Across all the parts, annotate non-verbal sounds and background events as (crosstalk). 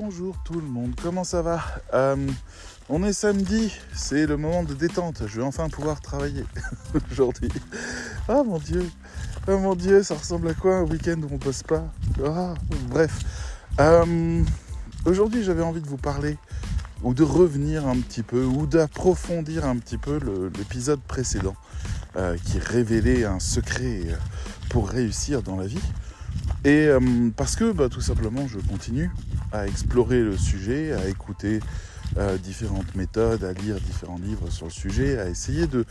bonjour tout le monde, comment ça va Euh, On est samedi, c'est le moment de détente, je vais enfin pouvoir travailler (laughs) aujourd'hui. Ah mon dieu, ah mon dieu, ça ressemble à quoi un week-end où on bosse pas Ah, Bref, Euh, aujourd'hui j'avais envie de vous parler ou de revenir un petit peu ou d'approfondir un petit peu l'épisode précédent euh, qui révélait un secret pour réussir dans la vie. Et parce que bah, tout simplement je continue à explorer le sujet, à écouter euh, différentes méthodes, à lire différents livres sur le sujet, à essayer de,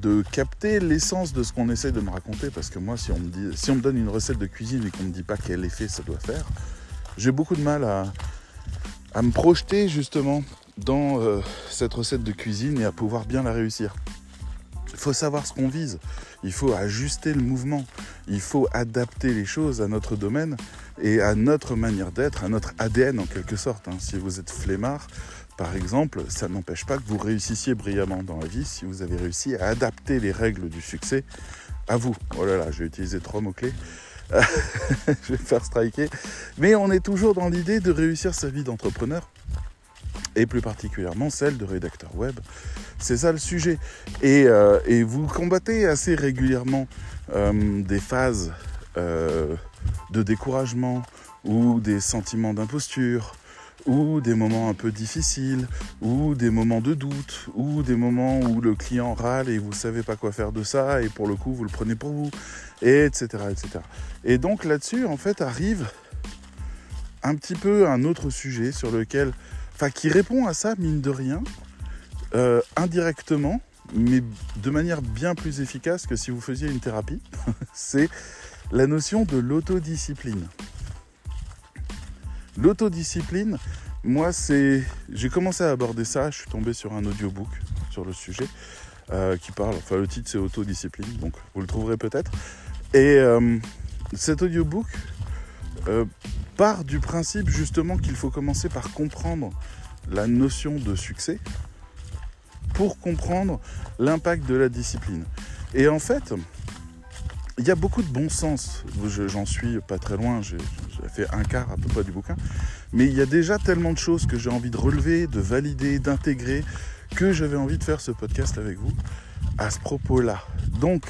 de capter l'essence de ce qu'on essaie de me raconter. Parce que moi, si on me, dit, si on me donne une recette de cuisine et qu'on ne me dit pas quel effet ça doit faire, j'ai beaucoup de mal à, à me projeter justement dans euh, cette recette de cuisine et à pouvoir bien la réussir. Il faut savoir ce qu'on vise, il faut ajuster le mouvement, il faut adapter les choses à notre domaine et à notre manière d'être, à notre ADN en quelque sorte. hein. Si vous êtes flemmard, par exemple, ça n'empêche pas que vous réussissiez brillamment dans la vie si vous avez réussi à adapter les règles du succès à vous. Oh là là, j'ai utilisé trois mots-clés. (laughs) Je vais faire striker. Mais on est toujours dans l'idée de réussir sa vie d'entrepreneur et plus particulièrement celle de rédacteur web. C'est ça le sujet. Et, euh, vous combattez assez régulièrement euh, des phases euh, de découragement ou des sentiments d'imposture ou des moments un peu difficiles ou des moments de doute ou des moments où le client râle et vous savez pas quoi faire de ça et pour le coup vous le prenez pour vous et etc etc et donc là-dessus en fait arrive un petit peu un autre sujet sur lequel qui répond à ça mine de rien euh, indirectement mais de manière bien plus efficace que si vous faisiez une thérapie (laughs) c'est la notion de l'autodiscipline L'autodiscipline, moi, c'est. J'ai commencé à aborder ça, je suis tombé sur un audiobook sur le sujet euh, qui parle. Enfin, le titre, c'est Autodiscipline, donc vous le trouverez peut-être. Et euh, cet audiobook part du principe justement qu'il faut commencer par comprendre la notion de succès pour comprendre l'impact de la discipline. Et en fait, il y a beaucoup de bon sens. Je- J'en suis pas très loin, j'ai j'ai fait un quart à peu près du bouquin. Mais il y a déjà tellement de choses que j'ai envie de relever, de valider, d'intégrer, que j'avais envie de faire ce podcast avec vous à ce propos-là. Donc,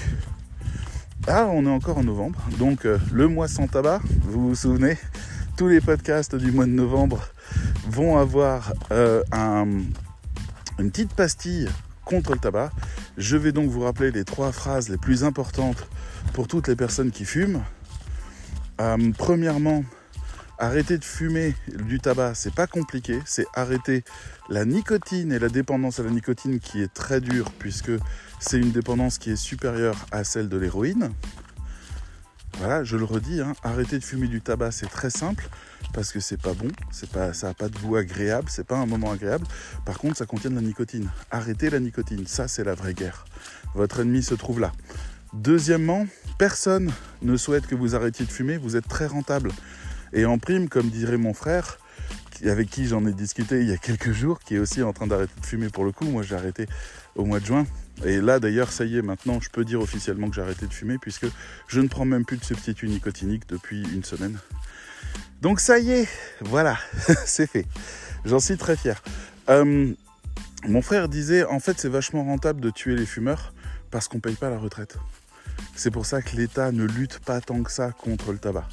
ah, on est encore en novembre. Donc, euh, le mois sans tabac, vous vous souvenez, les podcasts du mois de novembre vont avoir euh, un- une petite pastille contre le tabac. Je vais donc vous rappeler les trois phrases les plus importantes pour toutes les personnes qui fument. Euh, premièrement, arrêter de fumer du tabac, c'est pas compliqué, c'est arrêter la nicotine et la dépendance à la nicotine qui est très dure puisque c'est une dépendance qui est supérieure à celle de l'héroïne. Voilà, je le redis, hein, arrêter de fumer du tabac, c'est très simple parce que c'est pas bon, c'est pas, ça n'a pas de goût agréable, c'est pas un moment agréable. Par contre, ça contient de la nicotine. Arrêtez la nicotine, ça c'est la vraie guerre. Votre ennemi se trouve là. Deuxièmement, personne ne souhaite que vous arrêtiez de fumer, vous êtes très rentable. Et en prime, comme dirait mon frère, avec qui j'en ai discuté il y a quelques jours, qui est aussi en train d'arrêter de fumer pour le coup, moi j'ai arrêté au mois de juin. Et là d'ailleurs, ça y est, maintenant je peux dire officiellement que j'ai arrêté de fumer puisque je ne prends même plus de substitut nicotinique depuis une semaine. Donc ça y est, voilà, (laughs) c'est fait. J'en suis très fier. Euh, mon frère disait, en fait c'est vachement rentable de tuer les fumeurs parce qu'on ne paye pas la retraite. C'est pour ça que l'État ne lutte pas tant que ça contre le tabac.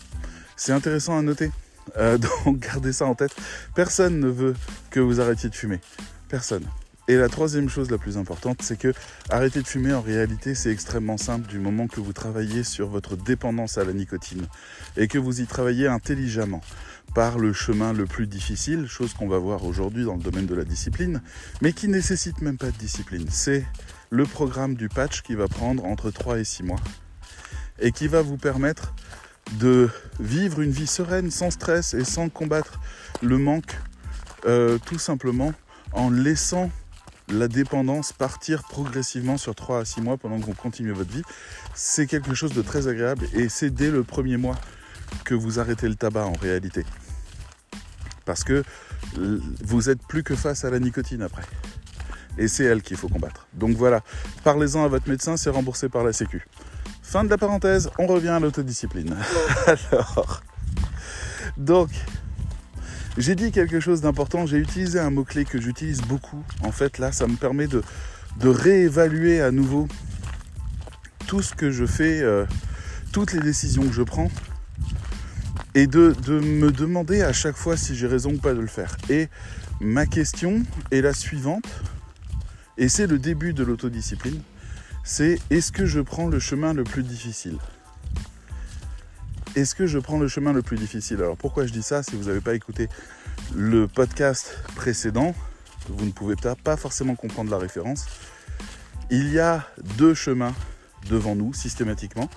C'est intéressant à noter. Euh, (laughs) donc gardez ça en tête. Personne ne veut que vous arrêtiez de fumer. Personne. Et la troisième chose la plus importante, c'est que arrêter de fumer, en réalité, c'est extrêmement simple du moment que vous travaillez sur votre dépendance à la nicotine et que vous y travaillez intelligemment par le chemin le plus difficile, chose qu'on va voir aujourd'hui dans le domaine de la discipline, mais qui nécessite même pas de discipline. C'est le programme du patch qui va prendre entre 3 et 6 mois et qui va vous permettre de vivre une vie sereine, sans stress et sans combattre le manque, euh, tout simplement en laissant la dépendance partir progressivement sur 3 à 6 mois pendant que vous continuez votre vie. C'est quelque chose de très agréable et c'est dès le premier mois que vous arrêtez le tabac en réalité. Parce que vous êtes plus que face à la nicotine après. Et c'est elle qu'il faut combattre. Donc voilà, parlez-en à votre médecin, c'est remboursé par la Sécu. Fin de la parenthèse, on revient à l'autodiscipline. (laughs) Alors, donc, J'ai dit quelque chose d'important, j'ai utilisé un mot-clé que j'utilise beaucoup. En fait, là, ça me permet de, de réévaluer à nouveau tout ce que je fais, euh, toutes les décisions que je prends, et de, de, me demander à chaque fois si j'ai raison ou pas de le faire. Et ma question est la suivante, et c'est le début de l'autodiscipline, c'est est-ce que je prends le chemin le plus difficile? Est-ce que je prends le chemin le plus difficile? Alors pourquoi je dis ça? Si vous n'avez pas écouté le podcast précédent, vous ne pouvez pas forcément comprendre la référence. Il y a deux chemins devant nous systématiquement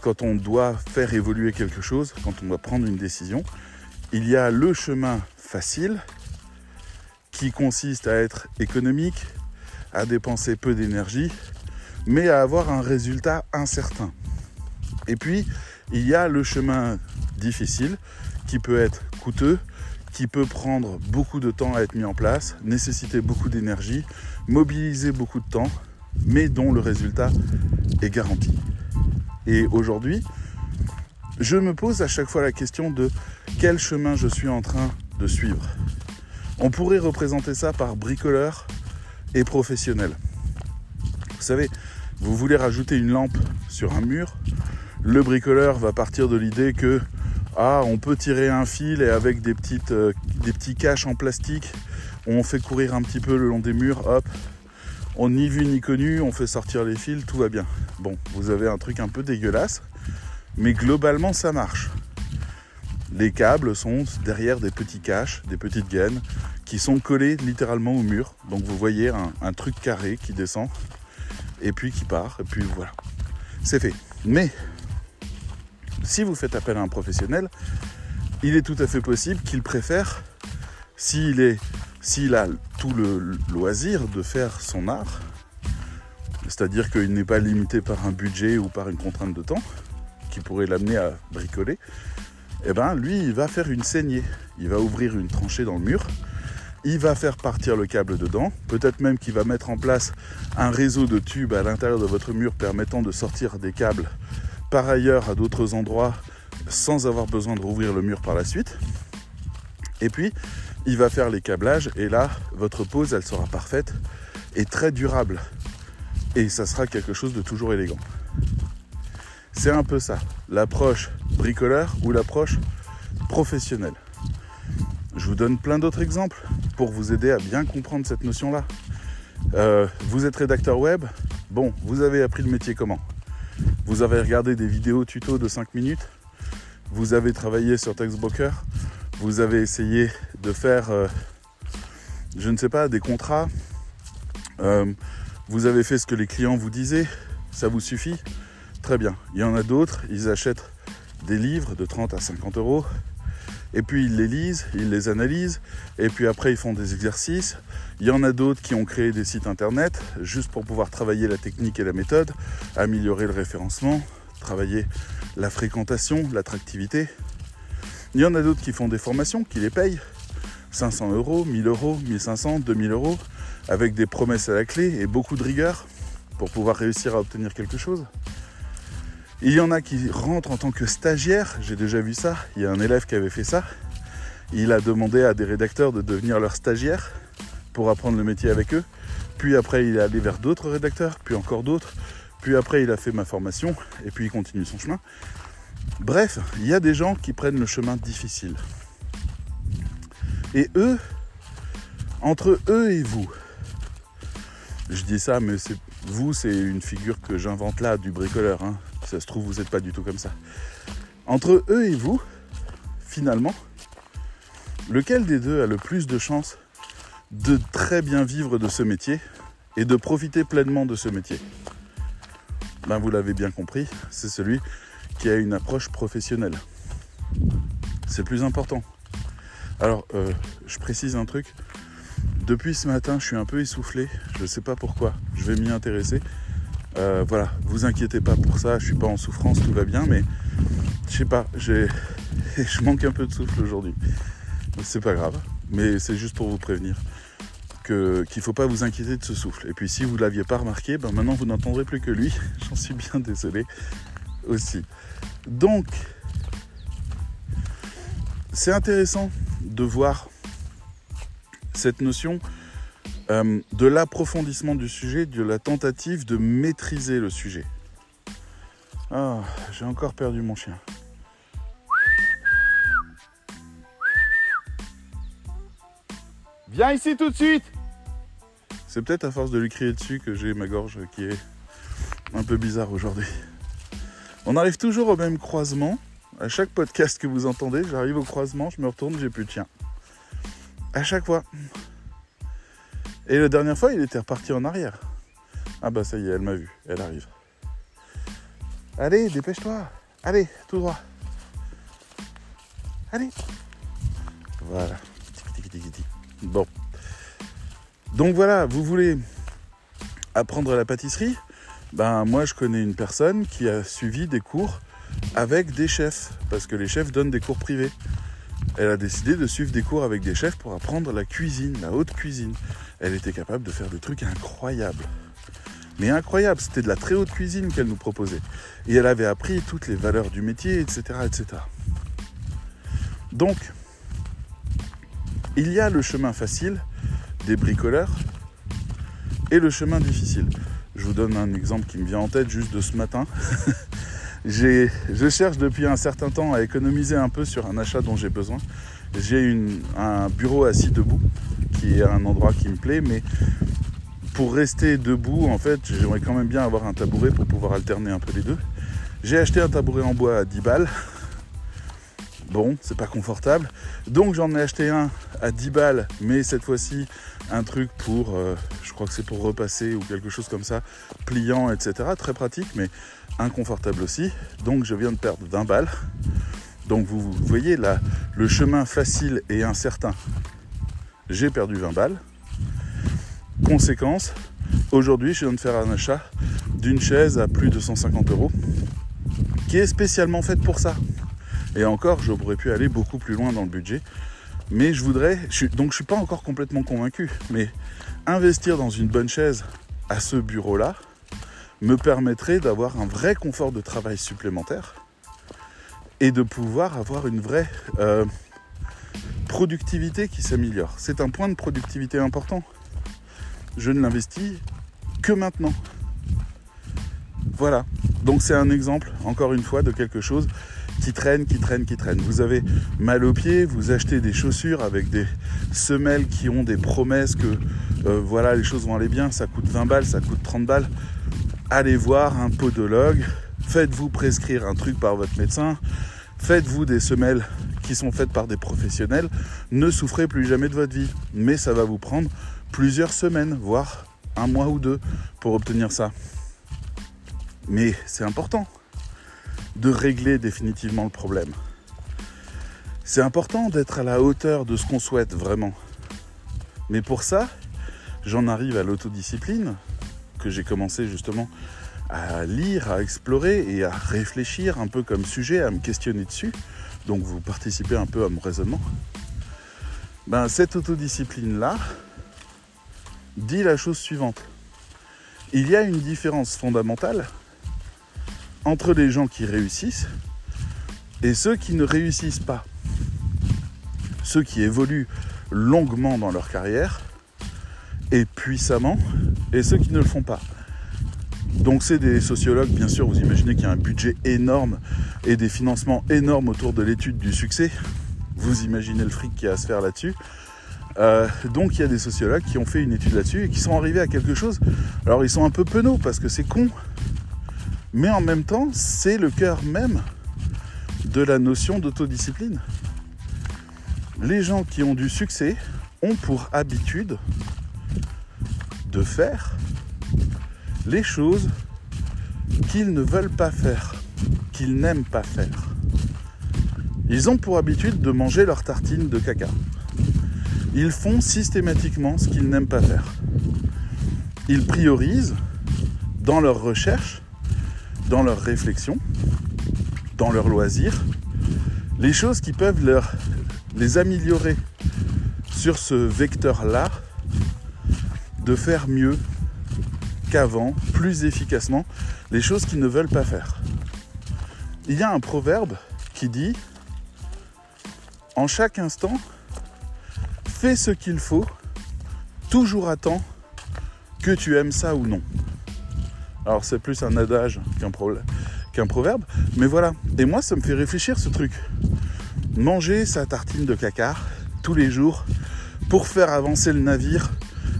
quand on doit faire évoluer quelque chose, quand on doit prendre une décision. Il y a le chemin facile qui consiste à être économique, à dépenser peu d'énergie, mais à avoir un résultat incertain. Et puis, il y a le chemin difficile qui peut être coûteux, qui peut prendre beaucoup de temps à être mis en place, nécessiter beaucoup d'énergie, mobiliser beaucoup de temps, mais dont le résultat est garanti. Et aujourd'hui, je me pose à chaque fois la question de quel chemin je suis en train de suivre. On pourrait représenter ça par bricoleur et professionnel. Vous savez, vous voulez rajouter une lampe sur un mur, le bricoleur va partir de l'idée que ah, on peut tirer un fil et avec des, petites, euh, petits caches en plastique, on fait courir un petit peu le long des murs, hop, on n'y vu ni connu, on fait sortir les fils, tout va bien. Bon, vous avez un truc un peu dégueulasse, mais globalement ça marche. Les câbles sont derrière des petits caches, des petites gaines, qui sont collés littéralement au mur. Donc vous voyez un truc carré qui descend, et puis qui part, et puis voilà. C'est fait. Mais si vous faites appel à un professionnel, il est tout à fait possible qu'il préfère, s'il a tout le loisir de faire son art, c'est-à-dire qu'il n'est pas limité par un budget ou par une contrainte de temps qui pourrait l'amener à bricoler, eh ben lui il va faire une saignée. Il va ouvrir une tranchée dans le mur, il va faire partir le câble dedans, peut-être même qu'il va mettre en place un réseau de tubes à l'intérieur de votre mur permettant de sortir des câbles par ailleurs à d'autres endroits sans avoir besoin de rouvrir le mur par la suite. Et puis, il va faire les câblages et là, votre pose, elle sera parfaite et très durable. Et ça sera quelque chose de toujours élégant. C'est un peu ça, l'approche bricoleur ou l'approche professionnelle. Je vous donne plein d'autres exemples pour vous aider à bien comprendre cette notion-là. Euh, vous êtes rédacteur web, bon, vous avez appris le métier comment? Vous avez regardé des vidéos tuto de 5 minutes. Vous avez travaillé sur Textbroker vous avez essayé de faire, euh, je ne sais pas, des contrats, euh, vous avez fait ce que les clients vous disaient, ça vous suffit? Très bien. Il y en a d'autres, ils achètent des livres de 30 à 50 euros, et puis ils les lisent, ils les analysent, et puis après ils font des exercices. Il y en a d'autres qui ont créé des sites internet juste pour pouvoir travailler la technique et la méthode, améliorer le référencement, travailler la fréquentation, l'attractivité. Il y en a d'autres qui font des formations, qui les payent 500 euros, 1000 euros, 1500, 2000 euros, avec des promesses à la clé et beaucoup de rigueur pour pouvoir réussir à obtenir quelque chose. Il y en a qui rentrent en tant que stagiaire, j'ai déjà vu ça, il y a un élève qui avait fait ça. Il a demandé à des rédacteurs de devenir leur stagiaire pour apprendre le métier avec eux. Puis après, il est allé vers d'autres rédacteurs, puis encore d'autres. Puis après, il a fait ma formation et puis il continue son chemin. Bref, il y a des gens qui prennent le chemin difficile. Et eux, entre eux et vous, je dis ça, mais vous, c'est une figure que j'invente là du bricoleur. Hein. Ça se trouve, vous n'êtes pas du tout comme ça. Entre eux et vous, finalement, lequel des deux a le plus de chances de très bien vivre de ce métier et de profiter pleinement de ce métier? Ben vous l'avez bien compris, c'est celui qui a une approche professionnelle. C'est plus important. Alors, euh, je précise un truc. Depuis ce matin, je suis un peu essoufflé. Je ne sais pas pourquoi. Je vais m'y intéresser. Euh, voilà, vous inquiétez pas pour ça. Je suis pas en souffrance, tout va bien. Mais je sais pas, (laughs) je manque un peu de souffle aujourd'hui. C'est pas grave. Mais c'est juste pour vous prévenir qu'il ne faut pas vous inquiéter de ce souffle. Et puis si vous ne l'aviez pas remarqué, ben maintenant vous n'entendrez plus que lui. (laughs) J'en suis bien désolé aussi. Donc, c'est intéressant de voir cette notion euh, de l'approfondissement du sujet, de la tentative de maîtriser le sujet. Ah, j'ai encore perdu mon chien. Viens ici tout de suite C'est peut-être à force de lui crier dessus que j'ai ma gorge qui est un peu bizarre aujourd'hui. On arrive toujours au même croisement. À chaque podcast que vous entendez, j'arrive au croisement, je me retourne, j'ai plus de chien. À chaque fois. Et la dernière fois, il était reparti en arrière. Ah bah ça y est, elle m'a vu, elle arrive. Allez, dépêche-toi. Allez, tout droit. Allez. Voilà. Bon. Donc voilà, vous voulez apprendre la pâtisserie? Ben moi je connais une personne qui a suivi des cours avec des chefs, parce que les chefs donnent des cours privés. Elle a décidé de suivre des cours avec des chefs pour apprendre la cuisine, la haute cuisine. Elle était capable de faire des trucs incroyables. Mais incroyables, c'était de la très haute cuisine qu'elle nous proposait. Et elle avait appris toutes les valeurs du métier, etc. etc. Donc, il y a le chemin facile des bricoleurs et le chemin difficile. Je vous donne un exemple qui me vient en tête juste de ce matin. (laughs) je cherche depuis un certain temps à économiser un peu sur un achat dont j'ai besoin. J'ai un bureau assis debout, qui un endroit qui me plaît, mais pour rester debout, en fait, j'aimerais quand même bien avoir un tabouret pour pouvoir alterner un peu les deux. J'ai acheté un tabouret en bois à 10 balles. Bon, c'est pas confortable. Donc j'en ai acheté un à 10 balles, mais cette fois-ci un truc pour, euh, je crois que c'est pour repasser ou quelque chose comme ça, pliant, etc. Très pratique, mais inconfortable aussi. Donc je viens de perdre 20 balles. Donc vous, voyez là, le chemin facile et incertain. J'ai perdu 20 balles. Conséquence, aujourd'hui je viens de faire un achat d'une chaise à plus de 150 euros qui est spécialement faite pour ça. Et encore, j'aurais pu aller beaucoup plus loin dans le budget. Mais je voudrais, donc je suis pas encore complètement convaincu, mais investir dans une bonne chaise à ce bureau-là me permettrait d'avoir un vrai confort de travail supplémentaire et de pouvoir avoir une vraie euh, productivité qui s'améliore. C'est un point de productivité important. Je ne l'investis que maintenant. Voilà. Donc c'est un exemple, encore une fois, de quelque chose qui traîne, qui traîne, qui traîne. Vous avez mal aux pieds, vous achetez des chaussures avec des semelles qui ont des promesses que euh, voilà, les choses vont aller bien, ça coûte 20 balles, ça coûte 30 balles. Allez voir un podologue, faites-vous prescrire un truc par votre médecin, faites-vous des semelles qui sont faites par des professionnels, ne souffrez plus jamais de votre vie. Mais ça va vous prendre plusieurs semaines, voire un mois ou deux pour obtenir ça. Mais c'est important de régler définitivement le problème. C'est important d'être à la hauteur de ce qu'on souhaite vraiment. Mais pour ça, j'en arrive à l'autodiscipline, que j'ai commencé justement à lire, à explorer et à réfléchir un peu comme sujet, à me questionner dessus. Donc vous participez un peu à mon raisonnement. Ben, cette autodiscipline-là dit la chose suivante. Il y a une différence fondamentale entre les gens qui réussissent et ceux qui ne réussissent pas. Ceux qui évoluent longuement dans leur carrière et puissamment et ceux qui ne le font pas. Donc c'est des sociologues, bien sûr, vous imaginez qu'il y a un budget énorme et des financements énormes autour de l'étude du succès. Vous imaginez le fric qui a à se faire là-dessus. Euh, donc il y a des sociologues qui ont fait une étude là-dessus et qui sont arrivés à quelque chose. Alors ils sont un peu penauds parce que c'est con, mais en même temps, c'est le cœur même de la notion d'autodiscipline. Les gens qui ont du succès ont pour habitude de faire les choses qu'ils ne veulent pas faire, qu'ils n'aiment pas faire. Ils ont pour habitude de manger leur tartine de caca. Ils font systématiquement ce qu'ils n'aiment pas faire. Ils priorisent dans leur recherche dans leur réflexion, dans leurs loisirs, les choses qui peuvent leur, les améliorer sur ce vecteur-là, de faire mieux qu'avant, plus efficacement, les choses qu'ils ne veulent pas faire. Il y a un proverbe qui dit, en chaque instant, fais ce qu'il faut, toujours à temps, que tu aimes ça ou non. Alors c'est plus un adage qu'un proverbe, mais voilà. Et moi, ça me fait réfléchir ce truc. Manger sa tartine de caca tous les jours pour faire avancer le navire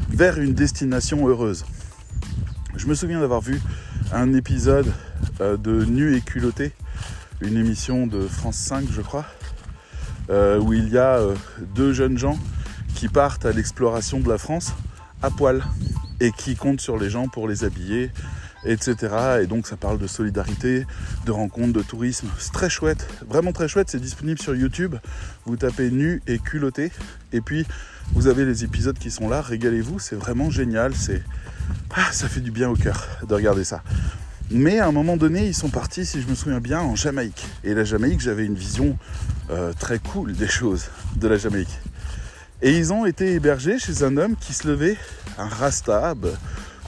vers une destination heureuse. Je me souviens d'avoir vu un épisode euh, de Nu et culotté, une émission de France 5 je crois, euh, où il y a euh, deux jeunes gens qui partent à l'exploration de la France à poil et qui comptent sur les gens pour les habiller, etc. Et donc ça parle de solidarité, de rencontres, de tourisme. C'est très chouette, vraiment très chouette. C'est disponible sur YouTube. Vous tapez nu et culotté. Et puis vous avez les épisodes qui sont là. Régalez-vous, c'est vraiment génial. C'est ah, ça fait du bien au cœur de regarder ça. Mais à un moment donné, ils sont partis, si je me souviens bien, en Jamaïque. Et la Jamaïque, j'avais une vision euh, très cool des choses de la Jamaïque. Et ils ont été hébergés chez un homme qui se levait, un rasta,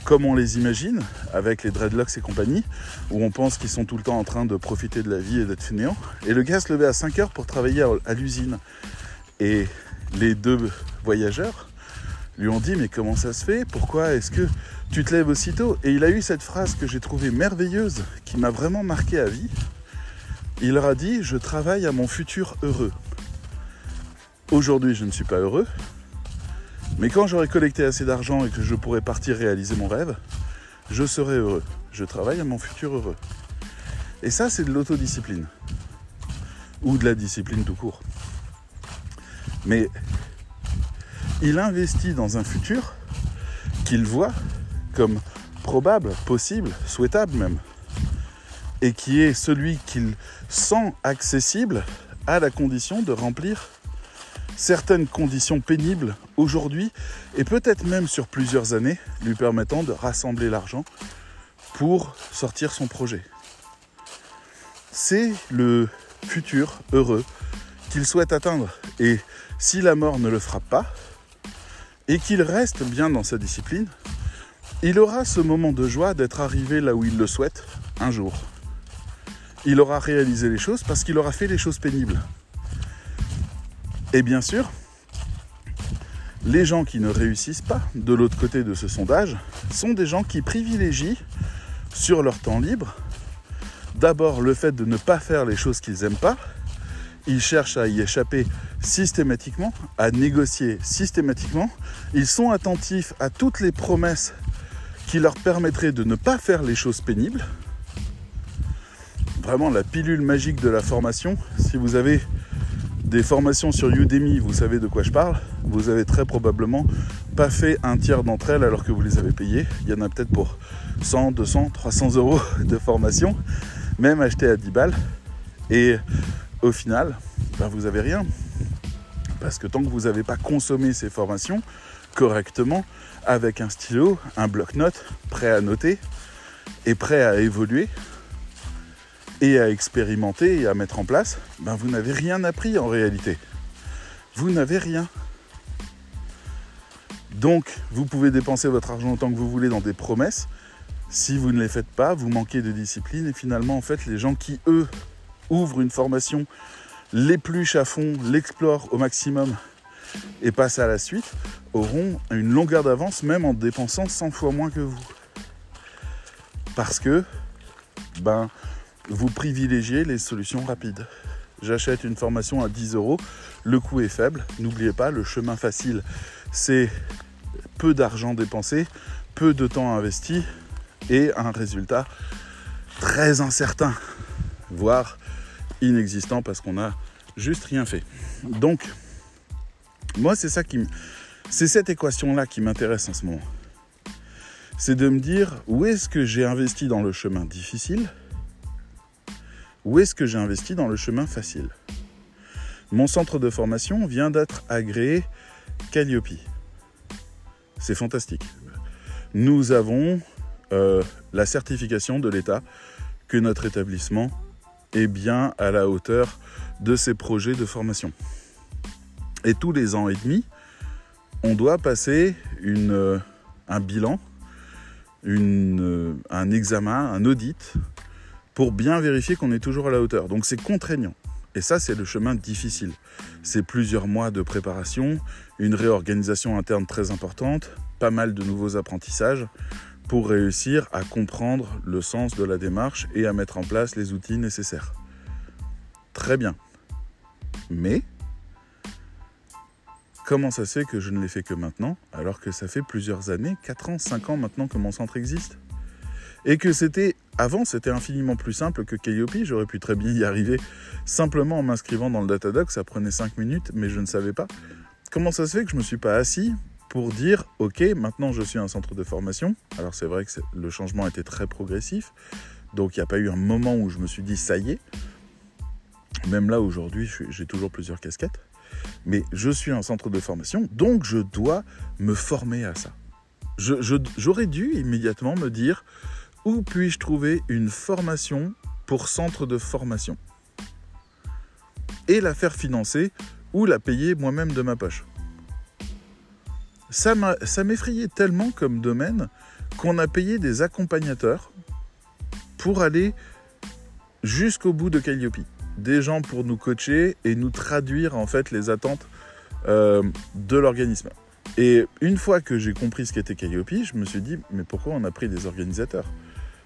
comme on les imagine, avec les dreadlocks et compagnie, où on pense qu'ils sont tout le temps en train de profiter de la vie et d'être fainéants. Et le gars se levait à 5 heures pour travailler à l'usine. Et les deux voyageurs lui ont dit mais comment ça se fait? Pourquoi est-ce que tu te lèves aussitôt? Et il a eu cette phrase que j'ai trouvée merveilleuse, qui m'a vraiment marqué à vie. Il leur a dit je travaille à mon futur heureux. Aujourd'hui je ne suis pas heureux, mais quand j'aurai collecté assez d'argent et que je pourrai partir réaliser mon rêve, je serai heureux. Je travaille à mon futur heureux. Et ça c'est de l'autodiscipline. Ou de la discipline tout court. Mais il investit dans un futur qu'il voit comme probable, possible, souhaitable même, et qui est celui qu'il sent accessible à la condition de remplir certaines conditions pénibles aujourd'hui et peut-être même sur plusieurs années lui permettant de rassembler l'argent pour sortir son projet. C'est le futur heureux qu'il souhaite atteindre et si la mort ne le frappe pas, et qu'il reste bien dans sa discipline, il aura ce moment de joie d'être arrivé là où il le souhaite un jour. Il aura réalisé les choses parce qu'il aura fait les choses pénibles. Et bien sûr, les gens qui ne réussissent pas de l'autre côté de ce sondage sont des gens qui privilégient sur leur temps libre d'abord le fait de ne pas faire les choses qu'ils n'aiment pas ils cherchent à y échapper systématiquement, à négocier systématiquement. Ils sont attentifs à toutes les promesses qui leur permettraient de ne pas faire les choses pénibles. Vraiment la pilule magique de la formation. Si vous avez des formations sur Udemy, vous savez de quoi je parle. Vous avez très probablement pas fait un tiers d'entre elles alors que vous les avez payées. Il y en a peut-être pour 100, 200, 300 euros de formation, même acheté à 10 balles. Et au final, ben vous n'avez rien. Parce que tant que vous n'avez pas consommé ces formations correctement, avec un stylo, un bloc-notes, prêt à noter et prêt à évoluer et à expérimenter et à mettre en place, ben vous n'avez rien appris en réalité. Vous n'avez rien. Donc, vous pouvez dépenser votre argent autant que vous voulez dans des promesses. Si vous ne les faites pas, vous manquez de discipline et finalement, en fait, les gens qui, eux, ouvre une formation, l'épluche à fond, l'explore au maximum et passe à la suite, auront une longueur d'avance même en dépensant 100 fois moins que vous. Parce que ben, vous privilégiez les solutions rapides. J'achète une formation à 10 euros, le coût est faible. N'oubliez pas, le chemin facile, c'est peu d'argent dépensé, peu de temps investi et un résultat très incertain, voire inexistant parce qu'on a juste rien fait. Donc, moi, c'est ça qui C'est cette équation-là qui m'intéresse en ce moment. C'est de me dire où est-ce que j'ai investi dans le chemin difficile? Où est-ce que j'ai investi dans le chemin facile? Mon centre de formation vient d'être agréé Calliope. C'est fantastique. Nous avons euh, la certification de l'État que notre établissement est bien à la hauteur de ces projets de formation. Et tous les ans et demi, on doit passer euh, un bilan, euh, un examen, un audit pour bien vérifier qu'on est toujours à la hauteur. Donc c'est contraignant. Et ça, c'est le chemin difficile. C'est plusieurs mois de préparation, une réorganisation interne très importante, pas mal de nouveaux apprentissages pour réussir à comprendre le sens de la démarche et à mettre en place les outils nécessaires. Très bien. Mais comment ça se fait que je ne l'ai fait que maintenant, alors que ça fait plusieurs années, 4 ans, 5 ans maintenant que mon centre existe? Et que c'était, avant, c'était infiniment plus simple que Calliope, j'aurais pu très bien y arriver simplement en m'inscrivant dans le Datadoc, ça prenait 5 minutes, mais je ne savais pas. Comment ça se fait que je ne me suis pas assis pour dire ok maintenant je suis un centre de formation. Alors c'est vrai que le changement était très progressif. Donc il n'y a pas eu un moment où je me suis dit ça y est. Même là aujourd'hui j'ai toujours plusieurs casquettes. Mais je suis un centre de formation donc je dois me former à ça. J'aurais dû immédiatement me dire où puis-je trouver une formation pour centre de formation? Et la faire financer ou la payer moi-même de ma poche ça m'effrayait tellement comme domaine qu'on a payé des accompagnateurs pour aller jusqu'au bout de Calliope. Des gens pour nous coacher et nous traduire en fait les attentes euh, de l'organisme. Et une fois que j'ai compris ce qu'était Calliope, je me suis dit, mais pourquoi on a pris des organisateurs?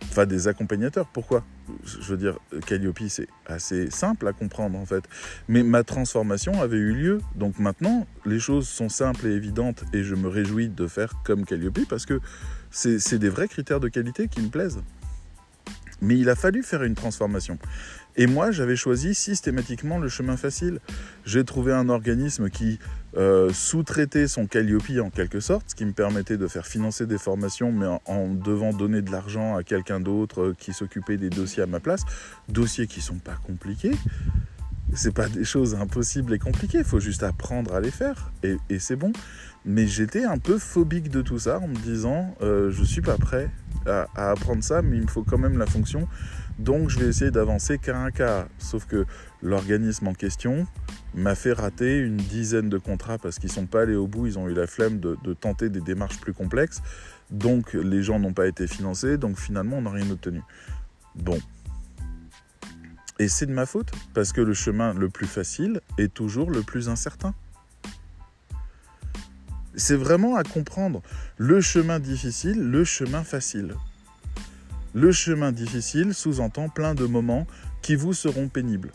Enfin, des accompagnateurs. Pourquoi? Je veux dire, Calliope, c'est assez simple à comprendre en fait. Mais ma transformation avait eu lieu. Donc maintenant, les choses sont simples et évidentes et je me réjouis de faire comme Calliope parce que c'est des vrais critères de qualité qui me plaisent. Mais il a fallu faire une transformation. Et moi, j'avais choisi systématiquement le chemin facile. J'ai trouvé un organisme qui euh, sous-traitait son Calliope en quelque sorte, ce qui me permettait de faire financer des formations, mais en, devant donner de l'argent à quelqu'un d'autre euh, qui s'occupait des dossiers à ma place. Dossiers qui sont pas compliqués. C'est pas des choses impossibles et compliquées, il faut juste apprendre à les faire et, c'est bon. Mais j'étais un peu phobique de tout ça en me disant euh, je suis pas prêt à, à apprendre ça, mais il me faut quand même la fonction donc je vais essayer d'avancer cas un cas. Sauf que l'organisme en question m'a fait rater une dizaine de contrats parce qu'ils ne sont pas allés au bout, ils ont eu la flemme de, tenter des démarches plus complexes. Donc les gens n'ont pas été financés, donc finalement on n'a rien obtenu. Bon. Et c'est de ma faute, parce que le chemin le plus facile est toujours le plus incertain. C'est vraiment à comprendre le chemin difficile, le chemin facile. Le chemin difficile sous-entend plein de moments qui vous seront pénibles,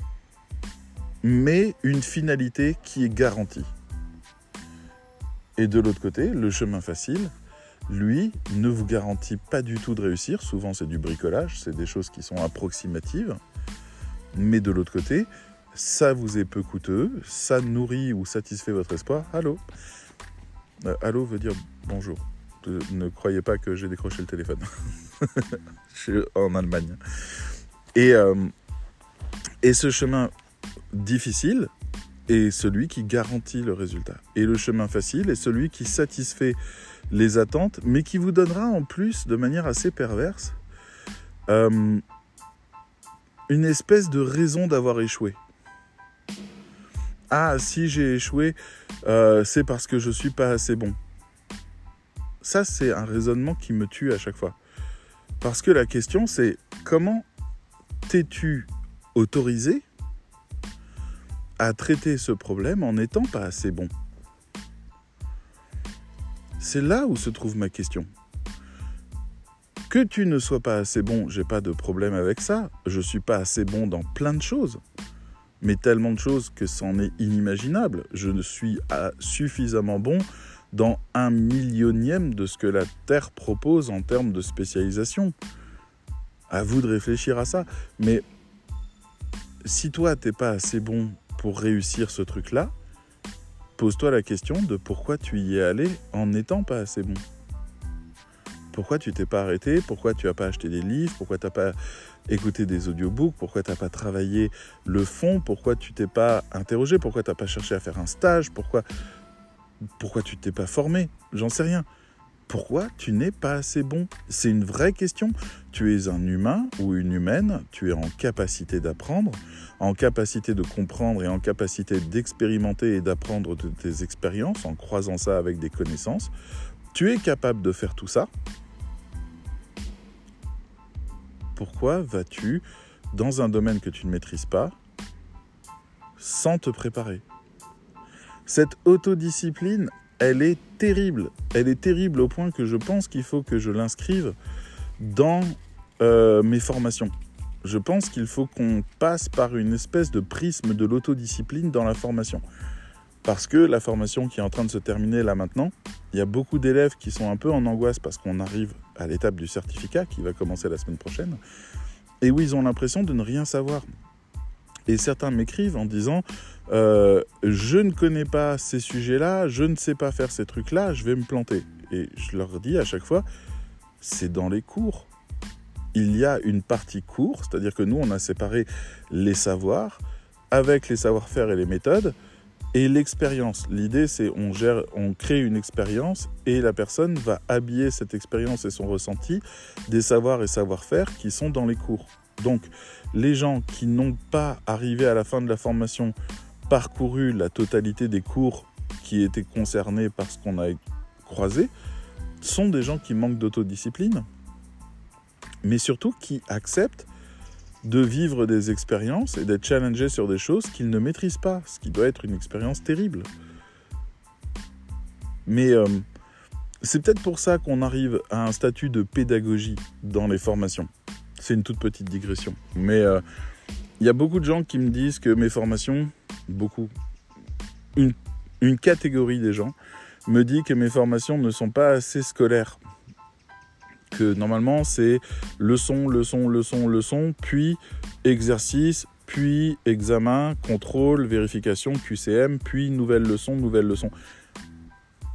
mais une finalité qui est garantie. Et de l'autre côté, le chemin facile, lui, ne vous garantit pas du tout de réussir. Souvent, c'est du bricolage, c'est des choses qui sont approximatives. Mais de l'autre côté, ça vous est peu coûteux, ça nourrit ou satisfait votre espoir. Allô? Euh, Allô veut dire bonjour. Ne croyez pas que j'ai décroché le téléphone. (laughs) (laughs) je suis en Allemagne. Et, euh, et ce chemin difficile est celui qui garantit le résultat. Et le chemin facile est celui qui satisfait les attentes, mais qui vous donnera en plus, de manière assez perverse, euh, une espèce de raison d'avoir échoué. Ah, si j'ai échoué, euh, c'est parce que je suis pas assez bon. Ça, c'est un raisonnement qui me tue à chaque fois. Parce que la question, c'est comment t'es-tu autorisé à traiter ce problème en n'étant pas assez bon? C'est là où se trouve ma question. Que tu ne sois pas assez bon, j'ai pas de problème avec ça. Je suis pas assez bon dans plein de choses. Mais tellement de choses que c'en est inimaginable. Je ne suis suffisamment bon dans un millionième de ce que la Terre propose en termes de spécialisation. À vous de réfléchir à ça. Mais si toi, t'es pas assez bon pour réussir ce truc-là, pose-toi la question de pourquoi tu y es allé en n'étant pas assez bon. Pourquoi tu t'es pas arrêté? Pourquoi tu n'as pas acheté des livres? Pourquoi tu n'as pas écouté des audiobooks? Pourquoi tu n'as pas travaillé le fond? Pourquoi tu t'es pas interrogé? Pourquoi tu n'as pas cherché à faire un stage? Pourquoi pourquoi tu t'es pas formé? J'en sais rien. Pourquoi tu n'es pas assez bon? C'est une vraie question. Tu es un humain ou une humaine, tu es en capacité d'apprendre, en capacité de comprendre et en capacité d'expérimenter et d'apprendre de tes expériences en croisant ça avec des connaissances. Tu es capable de faire tout ça. Pourquoi vas-tu, dans un domaine que tu ne maîtrises pas, sans te préparer? Cette autodiscipline, elle est terrible. Elle est terrible au point que je pense qu'il faut que je l'inscrive dans euh, mes formations. Je pense qu'il faut qu'on passe par une espèce de prisme de l'autodiscipline dans la formation. Parce que la formation qui est en train de se terminer là maintenant, il y a beaucoup d'élèves qui sont un peu en angoisse parce qu'on arrive à l'étape du certificat qui va commencer la semaine prochaine, et où ils ont l'impression de ne rien savoir. Et certains m'écrivent en disant euh, Je ne connais pas ces sujets-là, je ne sais pas faire ces trucs-là, je vais me planter. Et je leur dis à chaque fois C'est dans les cours. Il y a une partie cours, c'est-à-dire que nous, on a séparé les savoirs avec les savoir-faire et les méthodes et l'expérience. L'idée, c'est on gère, on crée une expérience et la personne va habiller cette expérience et son ressenti des savoirs et savoir-faire qui sont dans les cours. Donc, les gens qui n'ont pas arrivé à la fin de la formation parcouru la totalité des cours qui étaient concernés par ce qu'on a croisé sont des gens qui manquent d'autodiscipline, mais surtout qui acceptent de vivre des expériences et d'être challengé sur des choses qu'ils ne maîtrisent pas, ce qui doit être une expérience terrible. Mais euh, c'est peut-être pour ça qu'on arrive à un statut de pédagogie dans les formations. C'est une toute petite digression. Mais euh, il y a beaucoup de gens qui me disent que mes formations, beaucoup, une, une catégorie des gens, me dit que mes formations ne sont pas assez scolaires que normalement c'est leçon, leçon, leçon, leçon, puis exercice, puis examen, contrôle, vérification, QCM, puis nouvelle leçon, nouvelle leçon.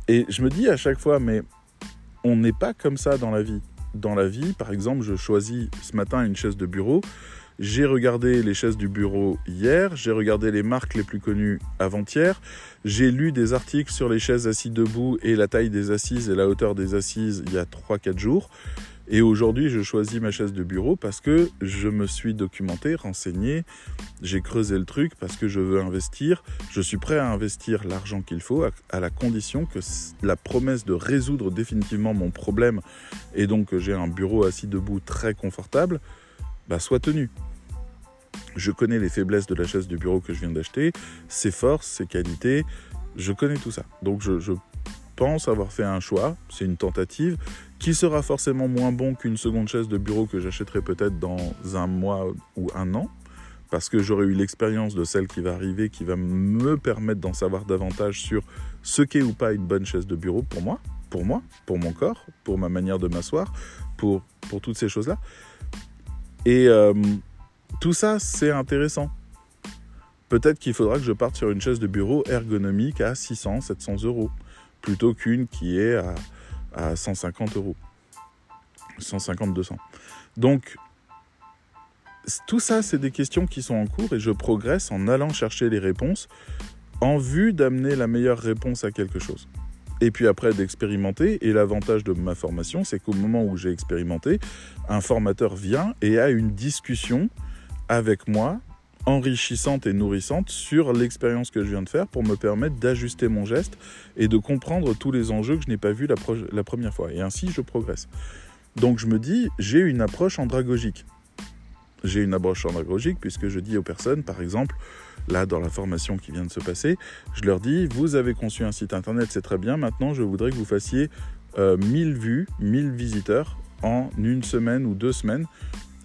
Et je me dis à chaque fois, mais on n'est pas comme ça dans la vie. Dans la vie, par exemple, je choisis ce matin une chaise de bureau. J'ai regardé les chaises du bureau hier, j'ai regardé les marques les plus connues avant-hier, j'ai lu des articles sur les chaises assises debout et la taille des assises et la hauteur des assises il y a 3-4 jours. Et aujourd'hui, je choisis ma chaise de bureau parce que je me suis documenté, renseigné, j'ai creusé le truc parce que je veux investir. Je suis prêt à investir l'argent qu'il faut à, la condition que la promesse de résoudre définitivement mon problème et donc que j'ai un bureau assis debout très confortable bah, soit tenue. Je connais les faiblesses de la chaise du bureau que je viens d'acheter, ses forces, ses qualités, je connais tout ça. Donc je, pense avoir fait un choix, c'est une tentative, qui sera forcément moins bon qu'une seconde chaise de bureau que j'achèterai peut-être dans un mois ou un an, parce que j'aurai eu l'expérience de celle qui va arriver, qui va me permettre d'en savoir davantage sur ce qu'est ou pas une bonne chaise de bureau pour moi, pour moi, pour mon corps, pour ma manière de m'asseoir, pour, pour toutes ces choses-là. Et euh, tout ça, c'est intéressant. Peut-être qu'il faudra que je parte sur une chaise de bureau ergonomique à 600, 700 euros, plutôt qu'une qui est à, à 150 euros. 150, 200. Donc, tout ça, c'est des questions qui sont en cours et je progresse en allant chercher les réponses en vue d'amener la meilleure réponse à quelque chose et puis après d'expérimenter. Et l'avantage de ma formation, c'est qu'au moment où j'ai expérimenté, un formateur vient et a une discussion avec moi enrichissante et nourrissante sur l'expérience que je viens de faire pour me permettre d'ajuster mon geste et de comprendre tous les enjeux que je n'ai pas vus la, première fois. Et ainsi, je progresse. Donc je me dis, j'ai une approche andragogique. J'ai une approche andragogique puisque je dis aux personnes, par exemple, là dans la formation qui vient de se passer, je leur dis, vous avez conçu un site internet, c'est très bien, maintenant je voudrais que vous fassiez 1000 euh, vues, 1000 visiteurs en une semaine ou deux semaines.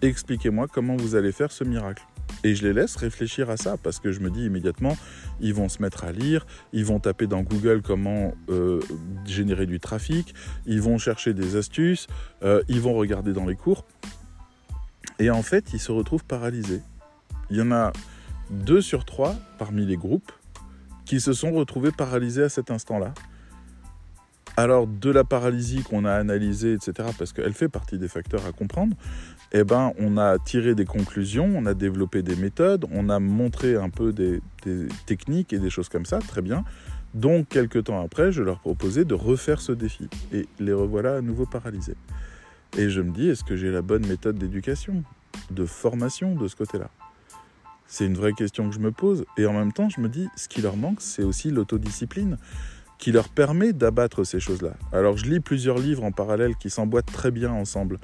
Expliquez-moi comment vous allez faire ce miracle. Et je les laisse réfléchir à ça parce que je me dis immédiatement, ils vont se mettre à lire, ils vont taper dans Google comment euh, générer du trafic, ils vont chercher des astuces, euh, ils vont regarder dans les cours. Et en fait, ils se retrouvent paralysés. Il y en a deux sur trois parmi les groupes qui se sont retrouvés paralysés à cet instant-là. Alors de la paralysie qu'on a analysée, etc., parce qu'elle fait partie des facteurs à comprendre, eh ben, on a tiré des conclusions, on a développé des méthodes, on a montré un peu des, des techniques et des choses comme ça, très bien. Donc, quelques temps après, je leur proposais de refaire ce défi. Et les revoilà à nouveau paralysés. Et je me dis, est-ce que j'ai la bonne méthode d'éducation, de formation de ce côté-là? C'est une vraie question que je me pose. Et en même temps, je me dis, ce qui leur manque, c'est aussi l'autodiscipline qui leur permet d'abattre ces choses-là. Alors je lis plusieurs livres en parallèle qui s'emboîtent très bien ensemble.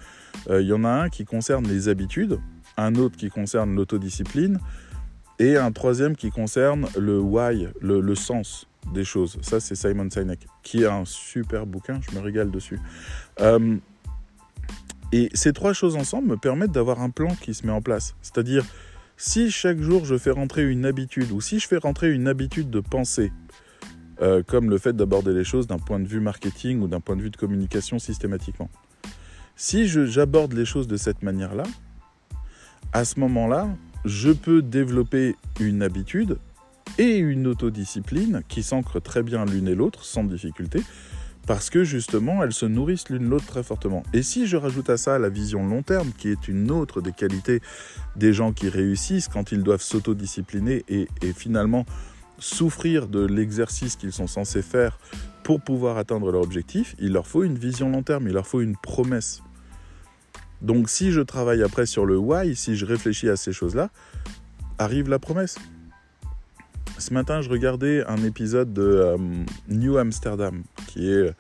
Euh, il y en a un qui concerne les habitudes, un autre qui concerne l'autodiscipline, Et un troisième qui concerne le why, le, sens des choses. Ça, c'est Simon Sinek, qui est un super bouquin, je me régale dessus. Euh, et ces trois choses ensemble me permettent d'avoir un plan qui se met en place. C'est-à-dire, si chaque jour je fais rentrer une habitude, ou si je fais rentrer une habitude de pensée, euh, comme le fait d'aborder les choses d'un point de vue marketing ou d'un point de vue de communication systématiquement. Si j'aborde les choses de cette manière-là, à ce moment-là, je peux développer une habitude et une autodiscipline qui s'ancrent très bien l'une et l'autre sans difficulté, parce que justement elles se nourrissent l'une l'autre très fortement. Et si je rajoute à ça la vision long terme, qui est une autre des qualités des gens qui réussissent quand ils doivent s'autodiscipliner et, et finalement souffrir de l'exercice qu'ils sont censés faire pour pouvoir atteindre leur objectif, il leur faut une vision long terme, il leur faut une promesse. Donc si je travaille après sur le why, si je réfléchis à ces choses-là, arrive la promesse. Ce matin, je regardais un épisode de euh, New Amsterdam, qui est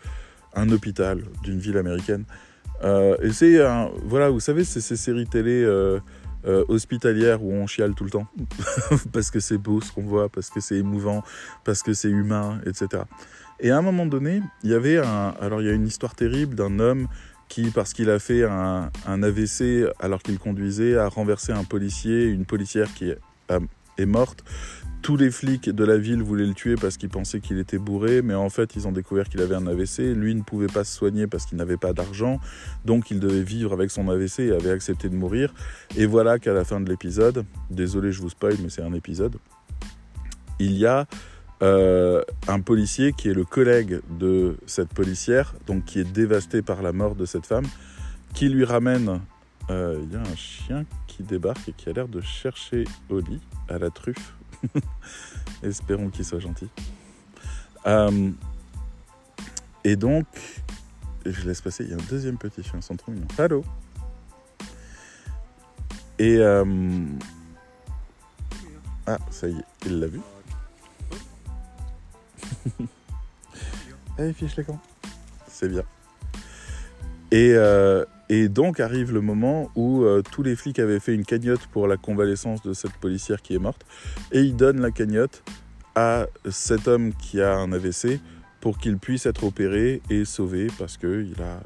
un hôpital d'une ville américaine. Euh, et c'est voilà, vous savez, c'est ces séries télé euh, hospitalières où on chiale tout le temps (laughs) parce que c'est beau ce qu'on voit, parce que c'est émouvant, parce que c'est humain, etc. Et à un moment donné, il y avait alors il y a une histoire terrible d'un homme qui, parce qu'il a fait un, un AVC alors qu'il conduisait, a renversé un policier, une policière qui est, est morte tous les flics de la ville voulaient le tuer parce qu'ils pensaient qu'il était bourré, mais en fait, ils ont découvert qu'il avait un AVC. Lui ne pouvait pas se soigner parce qu'il n'avait pas d'argent, donc il devait vivre avec son AVC et avait accepté de mourir. Et voilà qu'à la fin de l'épisode, désolé, je vous spoil, mais c'est un épisode, il y a euh, un policier qui est le collègue de cette policière, donc qui est dévasté par la mort de cette femme, qui lui ramène. Euh, il y a un chien qui débarque et qui a l'air de chercher Oli à la truffe (laughs) Espérons qu'il soit gentil. Euh, et donc, je laisse passer, il y a un deuxième petit chien, sont trop mignons. Allô Et... Euh, ah, ça y est, il l'a vu. (laughs) Allez, fiche les camps. C'est bien. Et, euh, et donc arrive le moment où euh, tous les flics avaient fait une cagnotte pour la convalescence de cette policière qui est morte. Et ils donnent la cagnotte à cet homme qui a un AVC pour qu'il puisse être opéré et sauvé parce que il a...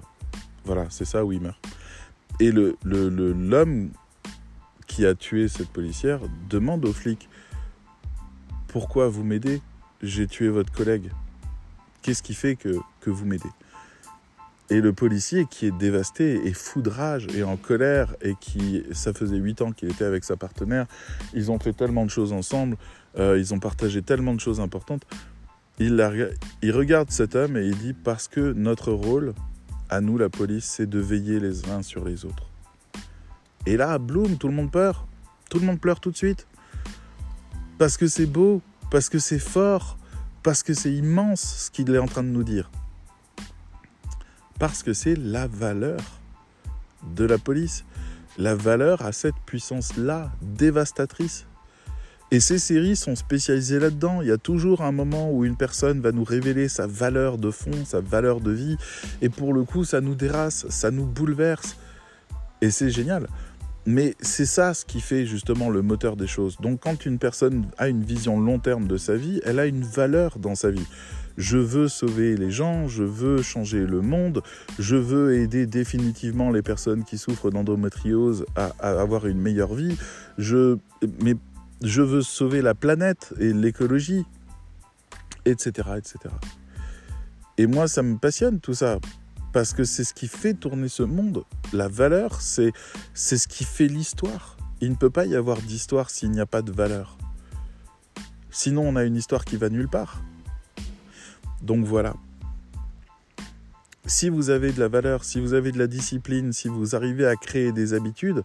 Voilà, c'est ça où il meurt. Et l'homme le, le, qui a tué cette policière demande aux flics Pourquoi vous m'aidez? J'ai tué votre collègue. Qu'est-ce qui fait que, que vous m'aidez? Et le policier qui est dévasté et foudrage et en colère et qui, ça faisait huit ans qu'il était avec sa partenaire, ils ont fait tellement de choses ensemble, euh, ils ont partagé tellement de choses importantes. Il, il regarde cet homme et il dit parce que notre rôle, à nous la police, c'est de veiller les uns sur les autres. Et là, Bloom, tout le monde pleure. Tout le monde pleure tout de suite. Parce que c'est beau, parce que c'est fort, parce que c'est immense ce qu'il est en train de nous dire parce que c'est la valeur de la police. La valeur a cette puissance-là, dévastatrice. Et ces séries sont spécialisées là-dedans. Il y a toujours un moment où une personne va nous révéler sa valeur de fond, sa valeur de vie. Et pour le coup, ça nous dérace, ça nous bouleverse. Et c'est génial. Mais c'est ça ce qui fait justement le moteur des choses. Donc quand une personne a une vision long terme de sa vie, elle a une valeur dans sa vie je veux sauver les gens, je veux changer le monde, je veux aider définitivement les personnes qui souffrent d'endométriose à, avoir une meilleure vie, je, mais je veux sauver la planète et l'écologie, etc., etc. Et moi, ça me passionne tout ça, parce que c'est ce qui fait tourner ce monde. La valeur, c'est, c'est ce qui fait l'histoire. Il ne peut pas y avoir d'histoire s'il n'y a pas de valeur. Sinon, on a une histoire qui va nulle part. Donc voilà. Si vous avez de la valeur, si vous avez de la discipline, si vous arrivez à créer des habitudes,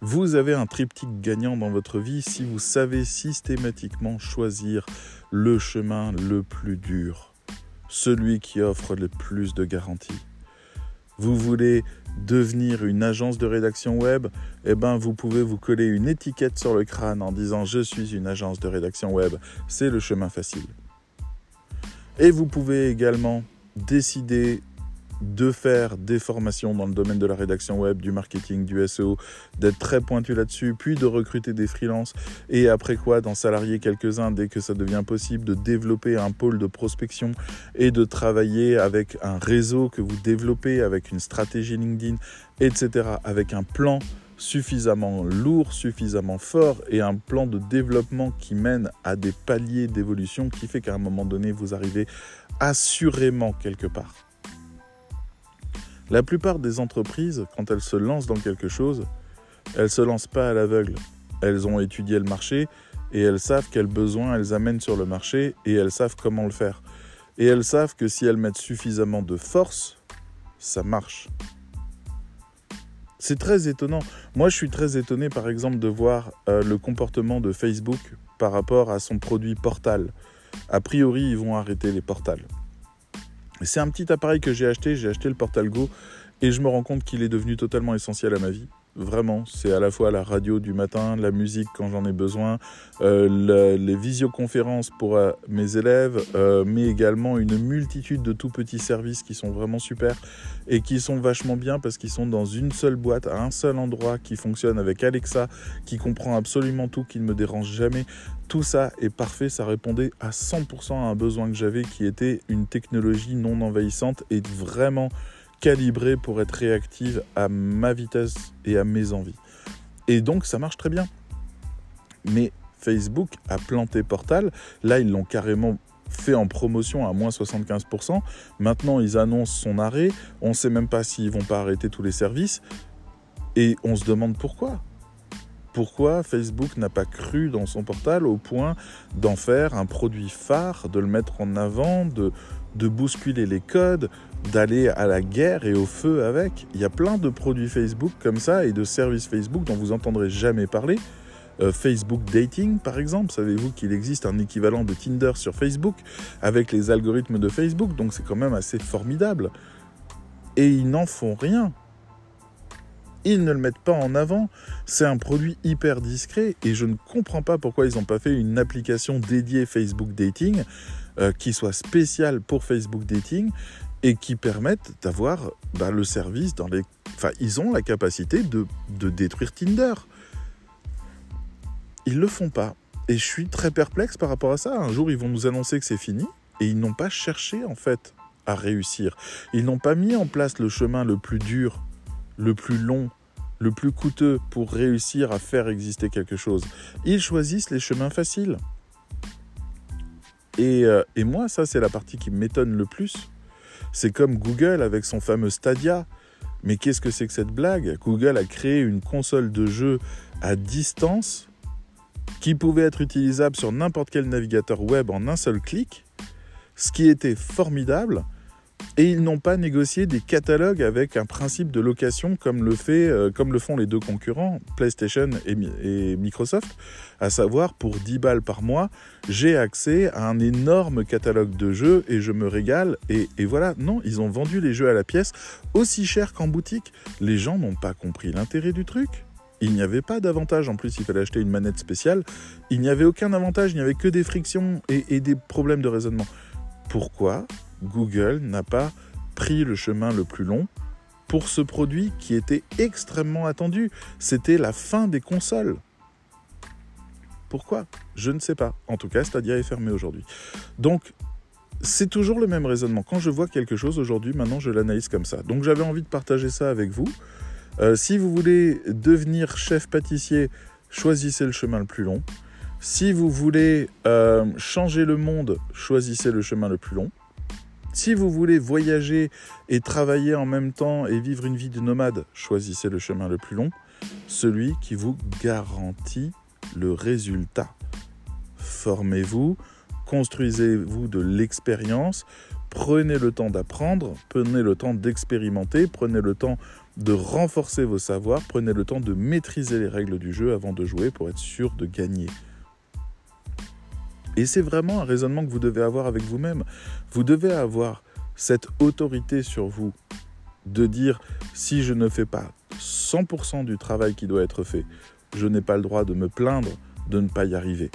vous avez un triptyque gagnant dans votre vie si vous savez systématiquement choisir le chemin le plus dur, celui qui offre le plus de garanties. Vous voulez devenir une agence de rédaction web, eh ben vous pouvez vous coller une étiquette sur le crâne en disant je suis une agence de rédaction web. C'est le chemin facile. Et vous pouvez également décider de faire des formations dans le domaine de la rédaction web, du marketing, du SEO, d'être très pointu là-dessus, puis de recruter des freelances et après quoi d'en salarier quelques-uns dès que ça devient possible, de développer un pôle de prospection et de travailler avec un réseau que vous développez, avec une stratégie LinkedIn, etc., avec un plan suffisamment lourd, suffisamment fort et un plan de développement qui mène à des paliers d'évolution qui fait qu'à un moment donné, vous arrivez assurément quelque part. La plupart des entreprises, quand elles se lancent dans quelque chose, elles ne se lancent pas à l'aveugle. Elles ont étudié le marché et elles savent quels besoins elles amènent sur le marché et elles savent comment le faire. Et elles savent que si elles mettent suffisamment de force, ça marche. C'est très étonnant. Moi, je suis très étonné, par exemple, de voir euh, le comportement de Facebook par rapport à son produit Portal. A priori, ils vont arrêter les portals. C'est un petit appareil que j'ai acheté, j'ai acheté le Portal Go, et je me rends compte qu'il est devenu totalement essentiel à ma vie. Vraiment, c'est à la fois la radio du matin, la musique quand j'en ai besoin, euh, les visioconférences pour euh, mes élèves, euh, mais également une multitude de tout petits services qui sont vraiment super et qui sont vachement bien parce qu'ils sont dans une seule boîte, à un seul endroit, qui fonctionne avec Alexa, qui comprend absolument tout, qui ne me dérange jamais. Tout ça est parfait, ça répondait à 100% à un besoin que j'avais qui était une technologie non envahissante et vraiment calibrée pour être réactive à ma vitesse et à mes envies. Et donc ça marche très bien. Mais Facebook a planté Portal. Là, ils l'ont carrément fait en promotion à moins 75%. Maintenant, ils annoncent son arrêt. On ne sait même pas s'ils vont pas arrêter tous les services. Et on se demande pourquoi. Pourquoi Facebook n'a pas cru dans son portal au point d'en faire un produit phare, de le mettre en avant, de, de bousculer les codes, d'aller à la guerre et au feu avec. Il y a plein de produits Facebook comme ça et de services Facebook dont vous entendrez jamais parler. Euh, Facebook Dating, par exemple, savez-vous qu'il existe un équivalent de Tinder sur Facebook avec les algorithmes de Facebook, donc c'est quand même assez formidable. Et ils n'en font rien. Ils ne le mettent pas en avant. C'est un produit hyper discret et je ne comprends pas pourquoi ils n'ont pas fait une application dédiée Facebook Dating euh, qui soit spéciale pour Facebook Dating et qui permettent d'avoir bah, le service dans les... Enfin, ils ont la capacité de, de détruire Tinder. Ils le font pas. Et je suis très perplexe par rapport à ça. Un jour, ils vont nous annoncer que c'est fini et ils n'ont pas cherché en fait à réussir. Ils n'ont pas mis en place le chemin le plus dur, le plus long, le plus coûteux pour réussir à faire exister quelque chose. Ils choisissent les chemins faciles. Euh, et, moi, ça, c'est la partie qui m'étonne le plus. C'est comme Google avec son fameux Stadia. Mais qu'est-ce que c'est que cette blague? Google a créé une console de jeu à distance qui pouvait être utilisable sur n'importe quel navigateur web en un seul clic, ce qui était formidable, et ils n'ont pas négocié des catalogues avec un principe de location comme le, euh, font les deux concurrents, PlayStation et, Microsoft, à savoir pour 10 balles par mois, j'ai accès à un énorme catalogue de jeux et je me régale. Et, voilà, non, ils ont vendu les jeux à la pièce aussi cher qu'en boutique. Les gens n'ont pas compris l'intérêt du truc. Il n'y avait pas d'avantage, en plus il fallait acheter une manette spéciale. Il n'y avait aucun avantage, il n'y avait que des frictions et des problèmes de raisonnement. Pourquoi? Google n'a pas pris le chemin le plus long pour ce produit qui était extrêmement attendu. C'était la fin des consoles. Pourquoi? Je ne sais pas. En tout cas, Stadia est fermé aujourd'hui. Donc, c'est toujours le même raisonnement. Quand je vois quelque chose aujourd'hui, maintenant, je l'analyse comme ça. Donc, j'avais envie de partager ça avec vous. Euh, si vous voulez devenir chef pâtissier, choisissez le chemin le plus long. Si vous voulez euh, changer le monde, choisissez le chemin le plus long. Si vous voulez voyager et travailler en même temps et vivre une vie de nomade, choisissez le chemin le plus long, celui qui vous garantit le résultat. Formez-vous, construisez-vous de l'expérience, prenez le temps d'apprendre, prenez le temps d'expérimenter, prenez le temps de renforcer vos savoirs, prenez le temps de maîtriser les règles du jeu avant de jouer pour être sûr de gagner. Et c'est vraiment un raisonnement que vous devez avoir avec vous-même. Vous devez avoir cette autorité sur vous de dire si je ne fais pas 100% du travail qui doit être fait, je n'ai pas le droit de me plaindre de ne pas y arriver.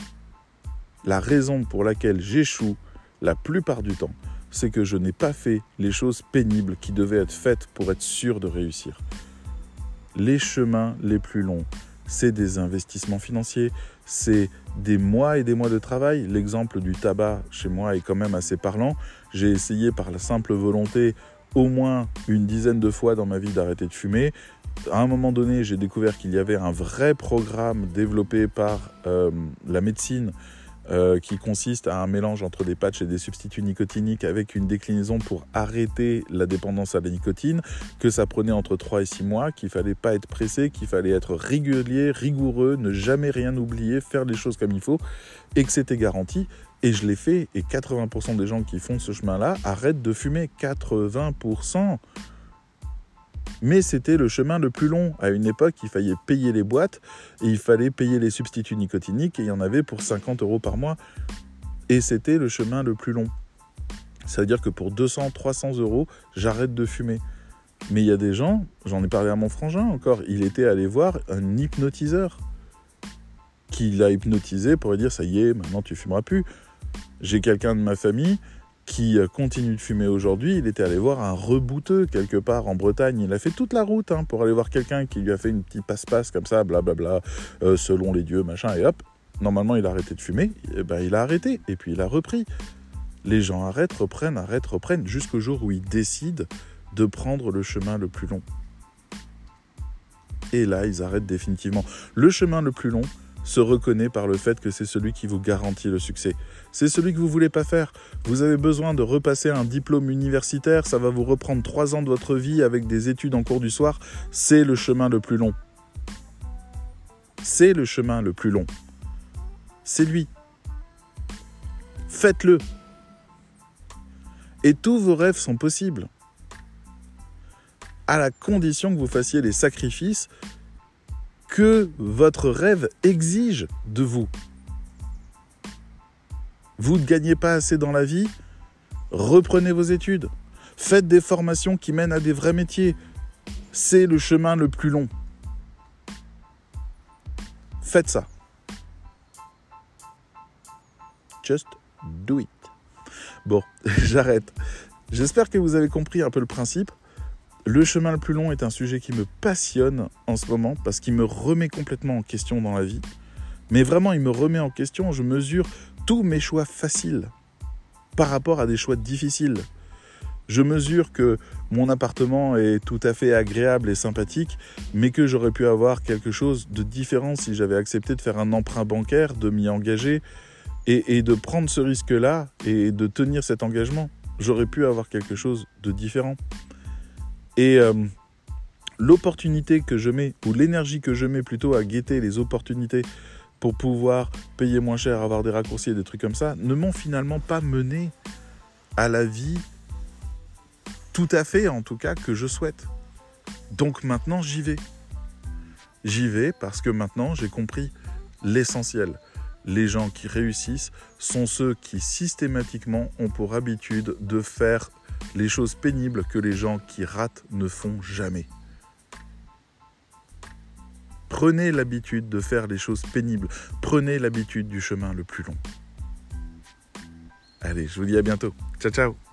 La raison pour laquelle j'échoue la plupart du temps, c'est que je n'ai pas fait les choses pénibles qui devaient être faites pour être sûr de réussir. Les chemins les plus longs, c'est des investissements financiers, c'est des mois et des mois de travail. L'exemple du tabac chez moi est quand même assez parlant. J'ai essayé par la simple volonté au moins une dizaine de fois dans ma vie d'arrêter de fumer. À un moment donné, j'ai découvert qu'il y avait un vrai programme développé par euh, la médecine euh, qui consiste à un mélange entre des patchs et des substituts nicotiniques avec une déclinaison pour arrêter la dépendance à la nicotine, que ça prenait entre 3 et 6 mois, qu'il fallait pas être pressé, qu'il fallait être régulier, rigoureux, ne jamais rien oublier, faire les choses comme il faut, et que c'était garanti. Et je l'ai fait, et 80% des gens qui font ce chemin-là arrêtent de fumer. 80% mais c'était le chemin le plus long. À une époque, il fallait payer les boîtes et il fallait payer les substituts nicotiniques et il y en avait pour 50 euros par mois. Et c'était le chemin le plus long. C'est-à-dire que pour 200, 300 euros, j'arrête de fumer. Mais il y a des gens, j'en ai parlé à mon frangin encore, il était allé voir un hypnotiseur qui l'a hypnotisé pour lui dire ça y est, maintenant tu fumeras plus. J'ai quelqu'un de ma famille qui euh, continue de fumer aujourd'hui, il était allé voir un rebouteux quelque part en Bretagne. Il a fait toute la route hein, pour aller voir quelqu'un qui lui a fait une petite passe-passe comme ça, blablabla, euh, selon les dieux, machin, et hop, normalement il a arrêté de fumer, et ben, il a arrêté, et puis il a repris. Les gens arrêtent, reprennent, arrêtent, reprennent, jusqu'au jour où ils décident de prendre le chemin le plus long. Et là, ils arrêtent définitivement. Le chemin le plus long, se reconnaît par le fait que c'est celui qui vous garantit le succès. C'est celui que vous voulez pas faire. Vous avez besoin de repasser un diplôme universitaire, ça va vous reprendre trois ans de votre vie avec des études en cours du soir. C'est le chemin le plus long. C'est le chemin le plus long. C'est lui. Faites-le. Et tous vos rêves sont possibles. À la condition que vous fassiez les sacrifices que votre rêve exige de vous. Vous ne gagnez pas assez dans la vie Reprenez vos études. Faites des formations qui mènent à des vrais métiers. C'est le chemin le plus long. Faites ça. Just do it. Bon, (laughs) j'arrête. J'espère que vous avez compris un peu le principe. Le chemin le plus long est un sujet qui me passionne en ce moment parce qu'il me remet complètement en question dans la vie. Mais vraiment, il me remet en question. Je mesure tous mes choix faciles par rapport à des choix difficiles. Je mesure que mon appartement est tout à fait agréable et sympathique, mais que j'aurais pu avoir quelque chose de différent si j'avais accepté de faire un emprunt bancaire, de m'y engager et, de prendre ce risque-là et de tenir cet engagement. J'aurais pu avoir quelque chose de différent. Et euh, l'opportunité que je mets, ou l'énergie que je mets plutôt à guetter les opportunités pour pouvoir payer moins cher, avoir des raccourcis et des trucs comme ça, ne m'ont finalement pas mené à la vie tout à fait, en tout cas, que je souhaite. Donc maintenant, j'y vais. J'y vais parce que maintenant, j'ai compris l'essentiel. Les gens qui réussissent sont ceux qui systématiquement ont pour habitude de faire les choses pénibles que les gens qui ratent ne font jamais. Prenez l'habitude de faire les choses pénibles. Prenez l'habitude du chemin le plus long. Allez, je vous dis à bientôt. Ciao, ciao